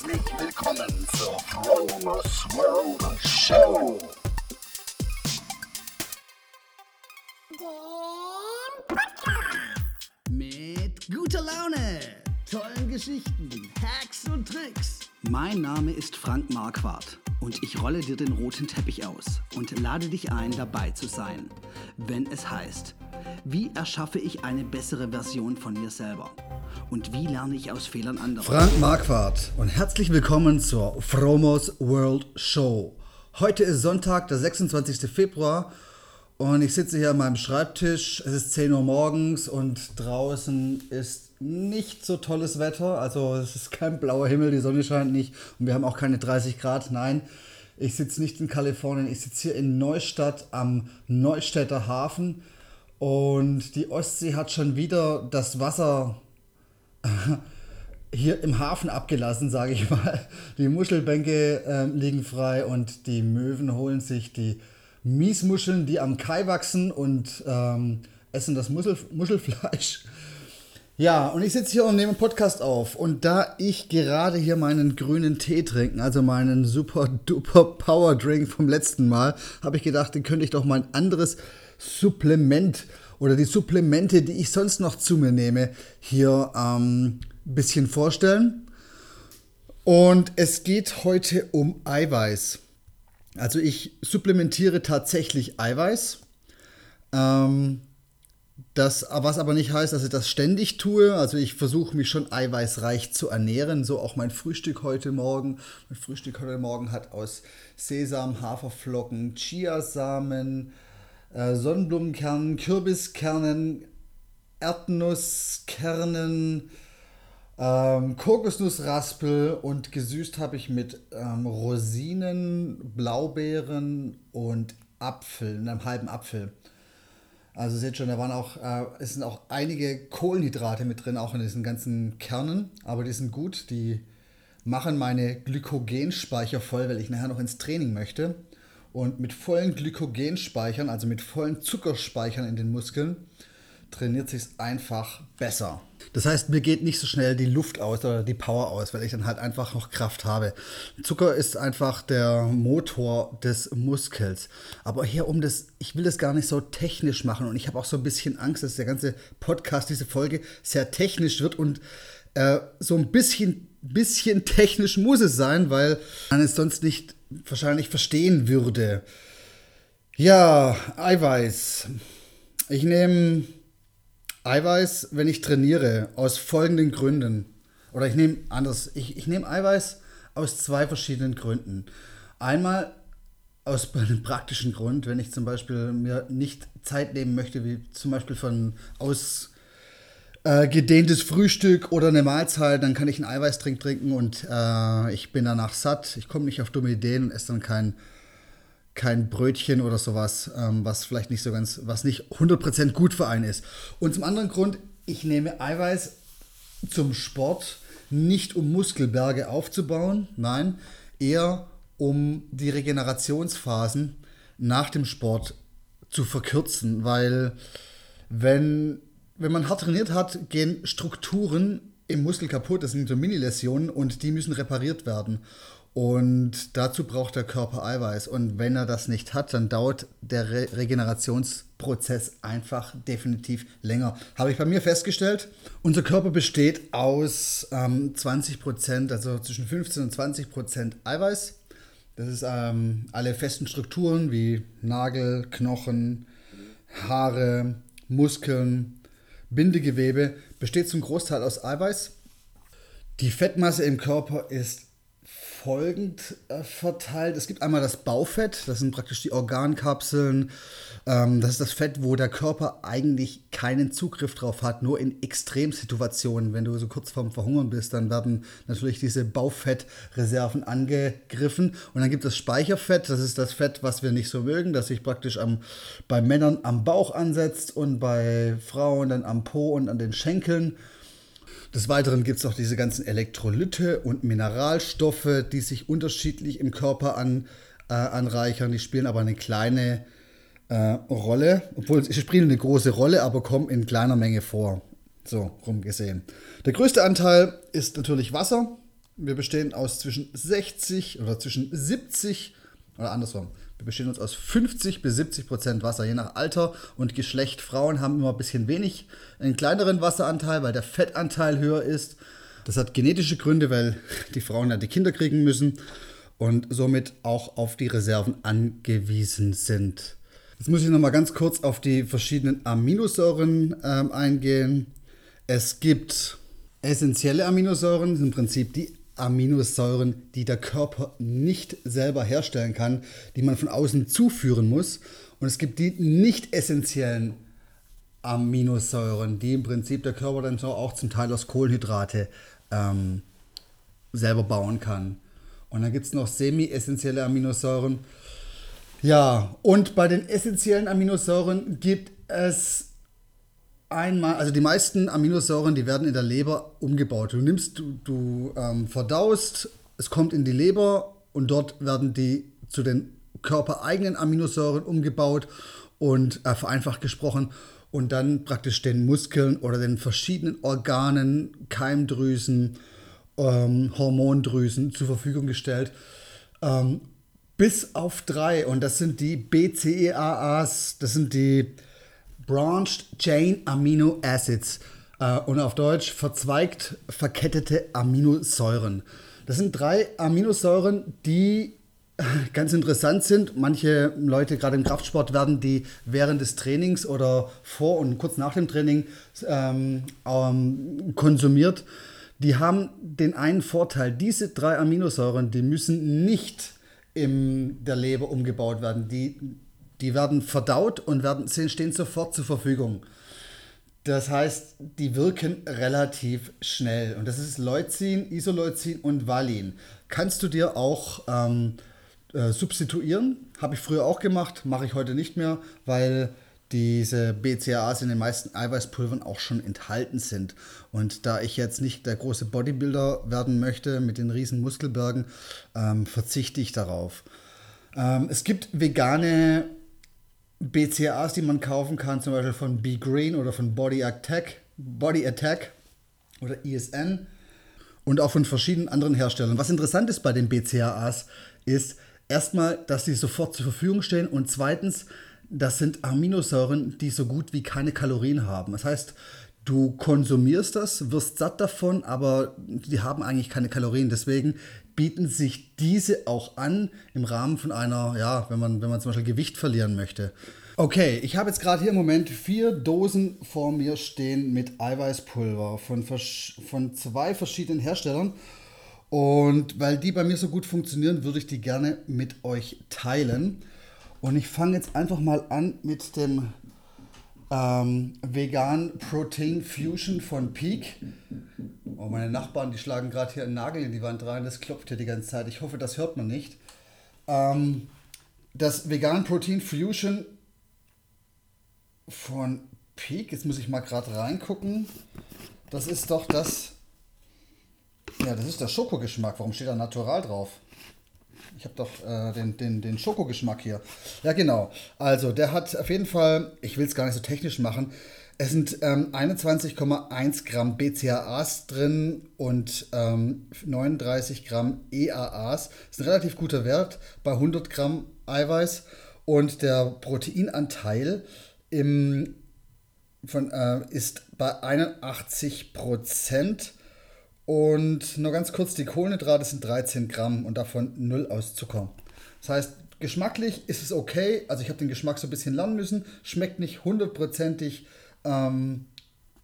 Herzlich willkommen zur Fromers World Show. Mit guter Laune, tollen Geschichten, Hacks und Tricks. Mein Name ist Frank Marquardt und ich rolle dir den roten Teppich aus und lade dich ein, dabei zu sein, wenn es heißt, wie erschaffe ich eine bessere Version von mir selber und wie lerne ich aus Fehlern anderer. Frank Marquardt und herzlich willkommen zur Fromos World Show. Heute ist Sonntag, der 26. Februar und ich sitze hier an meinem Schreibtisch. Es ist 10 Uhr morgens und draußen ist nicht so tolles Wetter. Also es ist kein blauer Himmel, die Sonne scheint nicht und wir haben auch keine 30 Grad. Nein, ich sitze nicht in Kalifornien, ich sitze hier in Neustadt am Neustädter Hafen und die Ostsee hat schon wieder das Wasser hier im Hafen abgelassen, sage ich mal. Die Muschelbänke äh, liegen frei und die Möwen holen sich die Miesmuscheln, die am Kai wachsen und ähm, essen das Muschel, Muschelfleisch. Ja, und ich sitze hier und nehme einen Podcast auf. Und da ich gerade hier meinen grünen Tee trinken, also meinen super duper Power Drink vom letzten Mal, habe ich gedacht, den könnte ich doch mal ein anderes Supplement oder die Supplemente, die ich sonst noch zu mir nehme, hier ähm, ein bisschen vorstellen. Und es geht heute um Eiweiß. Also ich supplementiere tatsächlich Eiweiß. Ähm, das, was aber nicht heißt, dass ich das ständig tue. Also ich versuche mich schon eiweißreich zu ernähren. So auch mein Frühstück heute Morgen. Mein Frühstück heute Morgen hat aus Sesam, Haferflocken, Chiasamen, äh, Sonnenblumenkernen, Kürbiskernen, Erdnusskernen, ähm, Kokosnussraspel und gesüßt habe ich mit ähm, Rosinen, Blaubeeren und Apfel, einem halben Apfel. Also seht schon, da waren auch, äh, es sind auch einige Kohlenhydrate mit drin, auch in diesen ganzen Kernen, aber die sind gut, die machen meine Glykogenspeicher voll, weil ich nachher noch ins Training möchte. Und mit vollen Glykogenspeichern, also mit vollen Zuckerspeichern in den Muskeln, trainiert sich einfach besser. Das heißt, mir geht nicht so schnell die Luft aus oder die Power aus, weil ich dann halt einfach noch Kraft habe. Zucker ist einfach der Motor des Muskels. Aber hier um das, ich will das gar nicht so technisch machen und ich habe auch so ein bisschen Angst, dass der ganze Podcast, diese Folge sehr technisch wird und äh, so ein bisschen, bisschen technisch muss es sein, weil man es sonst nicht wahrscheinlich verstehen würde. Ja, Eiweiß. Ich nehme Eiweiß, wenn ich trainiere, aus folgenden Gründen. Oder ich nehme anders. Ich, ich nehme Eiweiß aus zwei verschiedenen Gründen. Einmal aus einem praktischen Grund, wenn ich zum Beispiel mir nicht Zeit nehmen möchte, wie zum Beispiel von aus äh, gedehntes Frühstück oder eine Mahlzeit, dann kann ich einen Eiweißtrink trinken und äh, ich bin danach satt. Ich komme nicht auf dumme Ideen und esse dann kein, kein Brötchen oder sowas, ähm, was vielleicht nicht so ganz, was nicht 100% gut für einen ist. Und zum anderen Grund, ich nehme Eiweiß zum Sport nicht um Muskelberge aufzubauen, nein, eher um die Regenerationsphasen nach dem Sport zu verkürzen, weil wenn wenn man hart trainiert hat, gehen Strukturen im Muskel kaputt. Das sind so Mini-Läsionen und die müssen repariert werden. Und dazu braucht der Körper Eiweiß. Und wenn er das nicht hat, dann dauert der Re Regenerationsprozess einfach definitiv länger. Habe ich bei mir festgestellt. Unser Körper besteht aus ähm, 20 Prozent, also zwischen 15 und 20 Prozent Eiweiß. Das ist ähm, alle festen Strukturen wie Nagel, Knochen, Haare, Muskeln, Bindegewebe besteht zum Großteil aus Eiweiß. Die Fettmasse im Körper ist folgend äh, verteilt. Es gibt einmal das Baufett, das sind praktisch die Organkapseln. Ähm, das ist das Fett, wo der Körper eigentlich keinen Zugriff drauf hat, nur in Extremsituationen. Wenn du so kurz vorm Verhungern bist, dann werden natürlich diese Baufettreserven angegriffen. Und dann gibt es Speicherfett, das ist das Fett, was wir nicht so mögen, das sich praktisch am, bei Männern am Bauch ansetzt und bei Frauen dann am Po und an den Schenkeln. Des Weiteren gibt es auch diese ganzen Elektrolyte und Mineralstoffe, die sich unterschiedlich im Körper an, äh, anreichern. Die spielen aber eine kleine äh, Rolle, obwohl sie spielen eine große Rolle, aber kommen in kleiner Menge vor. So rumgesehen. Der größte Anteil ist natürlich Wasser. Wir bestehen aus zwischen 60 oder zwischen 70 oder andersrum. Wir bestehen uns aus 50 bis 70 Prozent Wasser, je nach Alter und Geschlecht. Frauen haben immer ein bisschen wenig, einen kleineren Wasseranteil, weil der Fettanteil höher ist. Das hat genetische Gründe, weil die Frauen ja die Kinder kriegen müssen und somit auch auf die Reserven angewiesen sind. Jetzt muss ich noch mal ganz kurz auf die verschiedenen Aminosäuren ähm, eingehen. Es gibt essentielle Aminosäuren, sind im Prinzip die Aminosäuren, die der Körper nicht selber herstellen kann, die man von außen zuführen muss. Und es gibt die nicht essentiellen Aminosäuren, die im Prinzip der Körper dann so auch zum Teil aus Kohlenhydrate ähm, selber bauen kann. Und dann gibt es noch semi-essentielle Aminosäuren. Ja, und bei den essentiellen Aminosäuren gibt es einmal, also die meisten Aminosäuren, die werden in der Leber umgebaut. Du nimmst, du, du ähm, verdaust, es kommt in die Leber und dort werden die zu den körpereigenen Aminosäuren umgebaut und äh, vereinfacht gesprochen und dann praktisch den Muskeln oder den verschiedenen Organen, Keimdrüsen, ähm, Hormondrüsen zur Verfügung gestellt. Ähm, bis auf drei und das sind die BCEAAs, das sind die Branched Chain Amino Acids äh, und auf Deutsch verzweigt verkettete Aminosäuren. Das sind drei Aminosäuren, die ganz interessant sind. Manche Leute, gerade im Kraftsport, werden die während des Trainings oder vor und kurz nach dem Training ähm, ähm, konsumiert. Die haben den einen Vorteil, diese drei Aminosäuren, die müssen nicht in der Leber umgebaut werden. Die, die werden verdaut und werden, stehen sofort zur Verfügung. Das heißt, die wirken relativ schnell. Und das ist Leucin, Isoleucin und Valin. Kannst du dir auch ähm, äh, substituieren. Habe ich früher auch gemacht, mache ich heute nicht mehr, weil diese BCAAs in den meisten Eiweißpulvern auch schon enthalten sind. Und da ich jetzt nicht der große Bodybuilder werden möchte mit den riesen Muskelbergen, ähm, verzichte ich darauf. Ähm, es gibt vegane BCAAs, die man kaufen kann, zum Beispiel von Be Green oder von Body Attack, Body Attack oder ISN und auch von verschiedenen anderen Herstellern. Was interessant ist bei den BCAAs ist, erstmal, dass sie sofort zur Verfügung stehen und zweitens, das sind Aminosäuren, die so gut wie keine Kalorien haben. Das heißt, du konsumierst das, wirst satt davon, aber die haben eigentlich keine Kalorien. Deswegen bieten sich diese auch an im Rahmen von einer, ja, wenn man, wenn man zum Beispiel Gewicht verlieren möchte. Okay, ich habe jetzt gerade hier im Moment vier Dosen vor mir stehen mit Eiweißpulver von, von zwei verschiedenen Herstellern. Und weil die bei mir so gut funktionieren, würde ich die gerne mit euch teilen. Und ich fange jetzt einfach mal an mit dem ähm, Vegan Protein Fusion von Peak. Oh, meine Nachbarn, die schlagen gerade hier einen Nagel in die Wand rein. Das klopft hier die ganze Zeit. Ich hoffe, das hört man nicht. Ähm, das Vegan Protein Fusion von Peak, jetzt muss ich mal gerade reingucken. Das ist doch das ja, das ist der Schokogeschmack. Warum steht da natural drauf? Ich habe doch äh, den, den, den Schokogeschmack hier. Ja, genau. Also, der hat auf jeden Fall, ich will es gar nicht so technisch machen, es sind ähm, 21,1 Gramm BCAAs drin und ähm, 39 Gramm EAAs. Das ist ein relativ guter Wert bei 100 Gramm Eiweiß. Und der Proteinanteil im, von, äh, ist bei 81 Prozent. Und nur ganz kurz, die Kohlenhydrate sind 13 Gramm und davon 0 aus Zucker. Das heißt, geschmacklich ist es okay. Also ich habe den Geschmack so ein bisschen lernen müssen. Schmeckt nicht hundertprozentig ähm,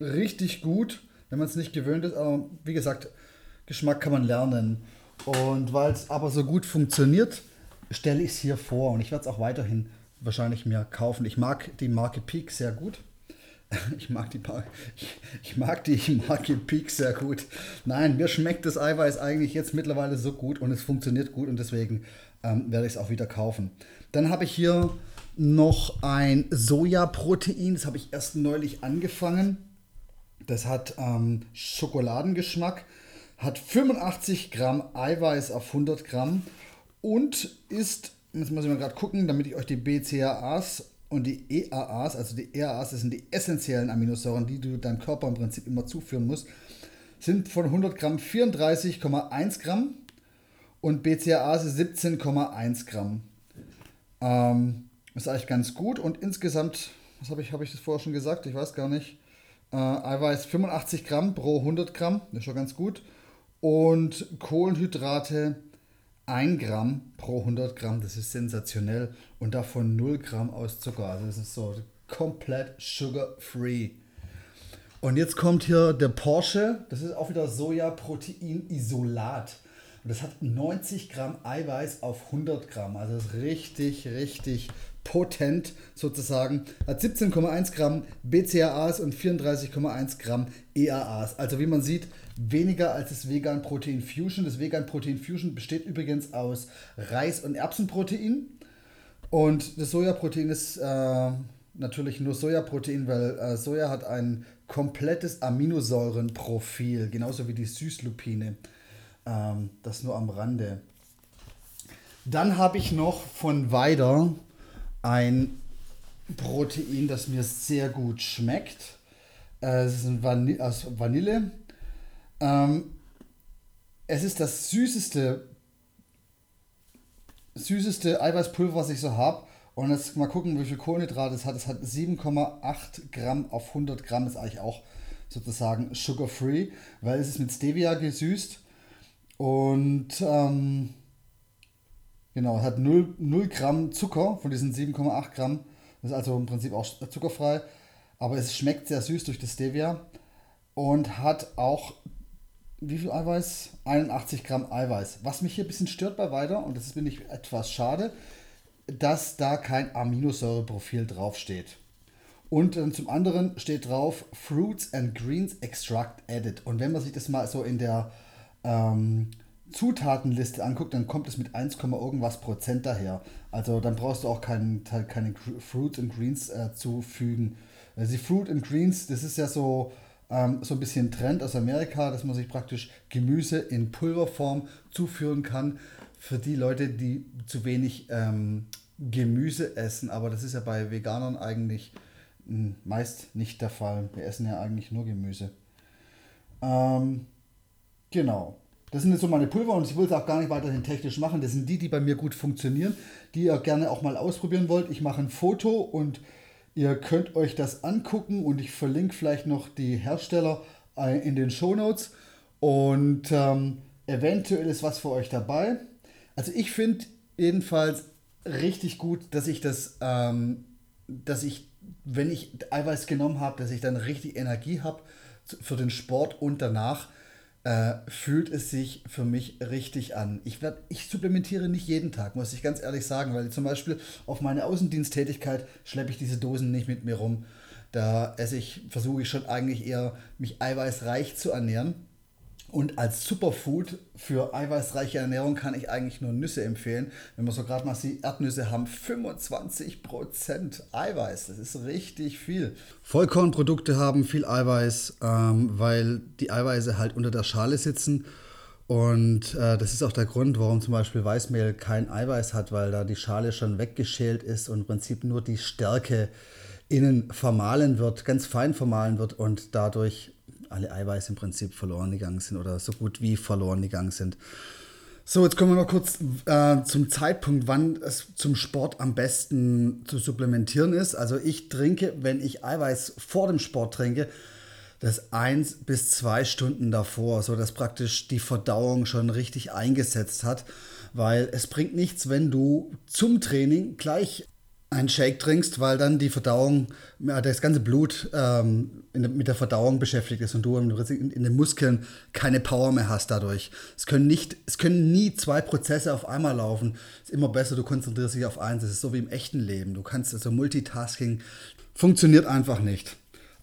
richtig gut, wenn man es nicht gewöhnt ist. Aber wie gesagt, Geschmack kann man lernen. Und weil es aber so gut funktioniert, stelle ich es hier vor. Und ich werde es auch weiterhin wahrscheinlich mir kaufen. Ich mag die Marke Peak sehr gut. Ich mag die, ich, ich mag die Marke Peak sehr gut. Nein, mir schmeckt das Eiweiß eigentlich jetzt mittlerweile so gut und es funktioniert gut und deswegen ähm, werde ich es auch wieder kaufen. Dann habe ich hier noch ein Sojaprotein, das habe ich erst neulich angefangen. Das hat ähm, Schokoladengeschmack, hat 85 Gramm Eiweiß auf 100 Gramm und ist, jetzt muss ich mal gerade gucken, damit ich euch die BCAAs und die EAAs, also die EAAs, das sind die essentiellen Aminosäuren, die du deinem Körper im Prinzip immer zuführen musst, sind von 100 Gramm 34,1 Gramm und BCAAs 17,1 Gramm. Ähm, ist eigentlich ganz gut und insgesamt, was habe ich, habe ich das vorher schon gesagt? Ich weiß gar nicht. Äh, Eiweiß 85 Gramm pro 100 Gramm, das ist schon ganz gut. Und Kohlenhydrate 1 Gramm pro 100 Gramm, das ist sensationell. Und davon 0 Gramm aus Zucker. Also das ist so komplett sugar-free. Und jetzt kommt hier der Porsche, das ist auch wieder Sojaprotein-Isolat. Und das hat 90 Gramm Eiweiß auf 100 Gramm. Also das ist richtig, richtig potent sozusagen. Hat 17,1 Gramm BCAAs und 34,1 Gramm EAAs. Also wie man sieht, weniger als das Vegan Protein Fusion. Das Vegan Protein Fusion besteht übrigens aus Reis- und Erbsenprotein. Und das Sojaprotein ist äh, natürlich nur Sojaprotein, weil äh, Soja hat ein komplettes Aminosäurenprofil, genauso wie die Süßlupine. Ähm, das nur am Rande. Dann habe ich noch von Weider ein Protein, das mir sehr gut schmeckt. Äh, es ist ein Vanille, aus Vanille. Ähm, es ist das süßeste, süßeste Eiweißpulver, was ich so habe. Und jetzt mal gucken, wie viel Kohlenhydrate es hat. Es hat 7,8 Gramm auf 100 Gramm. Ist eigentlich auch sozusagen sugar-free, weil es ist mit Stevia gesüßt. Und ähm, genau, es hat 0, 0 Gramm Zucker von diesen 7,8 Gramm. Das ist also im Prinzip auch zuckerfrei. Aber es schmeckt sehr süß durch das Stevia. Und hat auch, wie viel Eiweiß? 81 Gramm Eiweiß. Was mich hier ein bisschen stört bei Weiter, und das finde ich etwas schade, dass da kein Aminosäureprofil draufsteht. Und dann zum anderen steht drauf Fruits and Greens Extract Added. Und wenn man sich das mal so in der ähm, Zutatenliste anguckt, dann kommt es mit 1, irgendwas Prozent daher. Also dann brauchst du auch kein, keine Fruits and Greens äh, zufügen. Also die Fruit and Greens, das ist ja so, ähm, so ein bisschen Trend aus Amerika, dass man sich praktisch Gemüse in Pulverform zuführen kann für die Leute, die zu wenig ähm, Gemüse essen. Aber das ist ja bei Veganern eigentlich mh, hm, meist nicht der Fall. Wir essen ja eigentlich nur Gemüse. Ähm, genau. Das sind jetzt so meine Pulver und ich will es auch gar nicht weiterhin technisch machen. Das sind die, die bei mir gut funktionieren, die ihr gerne auch mal ausprobieren wollt. Ich mache ein Foto und ihr könnt euch das angucken und ich verlinke vielleicht noch die Hersteller äh, in den Show Notes und ähm, eventuell ist was für euch dabei. Also ich finde jedenfalls richtig gut, dass ich das, ähm, dass ich, wenn ich Eiweiß genommen habe, dass ich dann richtig Energie habe für den Sport und danach äh, fühlt es sich für mich richtig an. Ich, werd, ich supplementiere nicht jeden Tag, muss ich ganz ehrlich sagen, weil zum Beispiel auf meine Außendiensttätigkeit schleppe ich diese Dosen nicht mit mir rum. Da esse ich, versuche ich schon eigentlich eher, mich eiweißreich zu ernähren. Und als Superfood für eiweißreiche Ernährung kann ich eigentlich nur Nüsse empfehlen. Wenn wir so gerade mal die Erdnüsse haben, 25% Eiweiß. Das ist richtig viel. Vollkornprodukte haben viel Eiweiß, ähm, weil die Eiweiße halt unter der Schale sitzen. Und äh, das ist auch der Grund, warum zum Beispiel Weißmehl kein Eiweiß hat, weil da die Schale schon weggeschält ist und im Prinzip nur die Stärke innen vermahlen wird, ganz fein vermahlen wird und dadurch alle Eiweiß im Prinzip verloren gegangen sind oder so gut wie verloren gegangen sind. So, jetzt kommen wir noch kurz äh, zum Zeitpunkt, wann es zum Sport am besten zu supplementieren ist. Also ich trinke, wenn ich Eiweiß vor dem Sport trinke, das eins bis zwei Stunden davor, so dass praktisch die Verdauung schon richtig eingesetzt hat, weil es bringt nichts, wenn du zum Training gleich einen Shake trinkst, weil dann die Verdauung, das ganze Blut ähm, mit der Verdauung beschäftigt ist und du in, in, den Muskeln keine Power mehr hast dadurch. Es können, nicht, es können nie zwei Prozesse auf einmal laufen. Es ist immer besser, du konzentrierst dich auf eins. Das ist so wie im echten Leben. Du kannst also Multitasking funktioniert einfach nicht.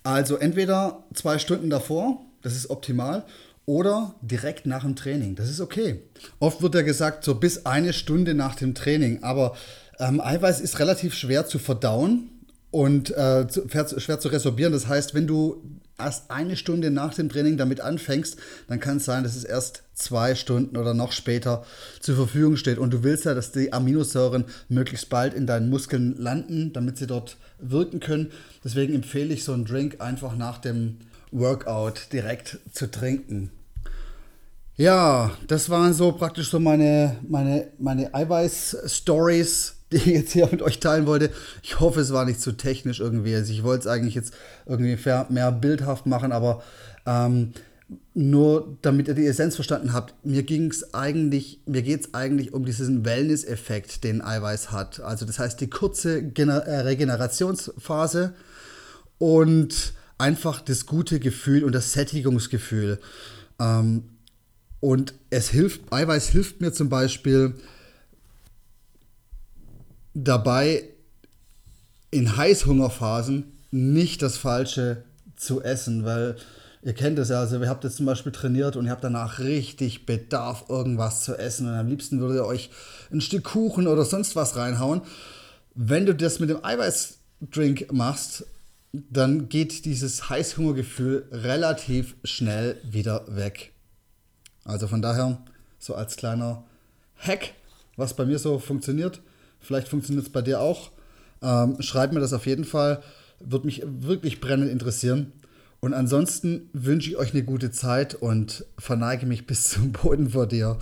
Also entweder zwei Stunden davor, das ist optimal, oder direkt nach dem Training. Das ist okay. Oft wird ja gesagt, so bis eine Stunde nach dem Training, aber ähm, Eiweiß ist relativ schwer zu verdauen und äh, zu, schwer zu resorbieren. Das heißt, wenn du erst eine Stunde nach dem Training damit anfängst, dann kann es sein, dass es erst zwei Stunden oder noch später zur Verfügung steht. Und du willst ja, dass die Aminosäuren möglichst bald in deinen Muskeln landen, damit sie dort wirken können. Deswegen empfehle ich so einen Drink einfach nach dem Workout direkt zu trinken. Ja, das waren so praktisch so meine, meine, meine Eiweiß-Stories, die ich jetzt hier mit euch teilen wollte. Ich hoffe, es war nicht zu technisch irgendwie. Also ich wollte es eigentlich jetzt irgendwie mehr bildhaft machen, aber ähm, nur damit ihr die Essenz verstanden habt, mir ging es eigentlich, mir geht es eigentlich um diesen Wellness-Effekt, den Eiweiß hat. Also das heißt die kurze Gener äh, Regenerationsphase und einfach das gute Gefühl und das Sättigungsgefühl. Ähm, und es hilft, Eiweiß hilft mir zum Beispiel dabei, in Heißhungerphasen nicht das Falsche zu essen, weil ihr kennt es ja, also ihr habt jetzt zum Beispiel trainiert und ihr habt danach richtig Bedarf, irgendwas zu essen und am liebsten würdet ihr euch ein Stück Kuchen oder sonst was reinhauen. Wenn du das mit dem Eiweißdrink machst, dann geht dieses Heißhungergefühl relativ schnell wieder weg. Also von daher, so als kleiner Hack, was bei mir so funktioniert, vielleicht funktioniert es bei dir auch. Ähm, schreib mir das auf jeden Fall, würde mich wirklich brennend interessieren. Und ansonsten wünsche ich euch eine gute Zeit und verneige mich bis zum Boden vor dir.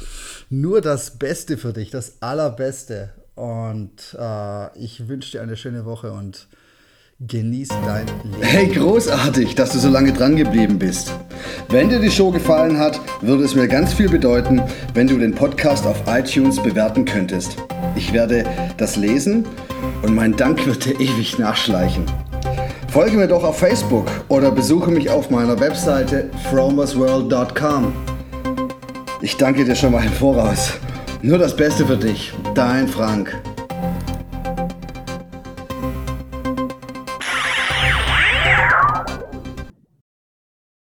Nur das Beste für dich, das Allerbeste. Und äh, ich wünsche dir eine schöne Woche und Genieß dein Leben. Hey, großartig, dass du so lange dran geblieben bist. Wenn dir die Show gefallen hat, würde es mir ganz viel bedeuten, wenn du den Podcast auf iTunes bewerten könntest. Ich werde das lesen und mein Dank wird dir ewig nachschleichen. Folge mir doch auf Facebook oder besuche mich auf meiner Webseite fromersworld.com. Ich danke dir schon mal im Voraus. Nur das Beste für dich, dein Frank.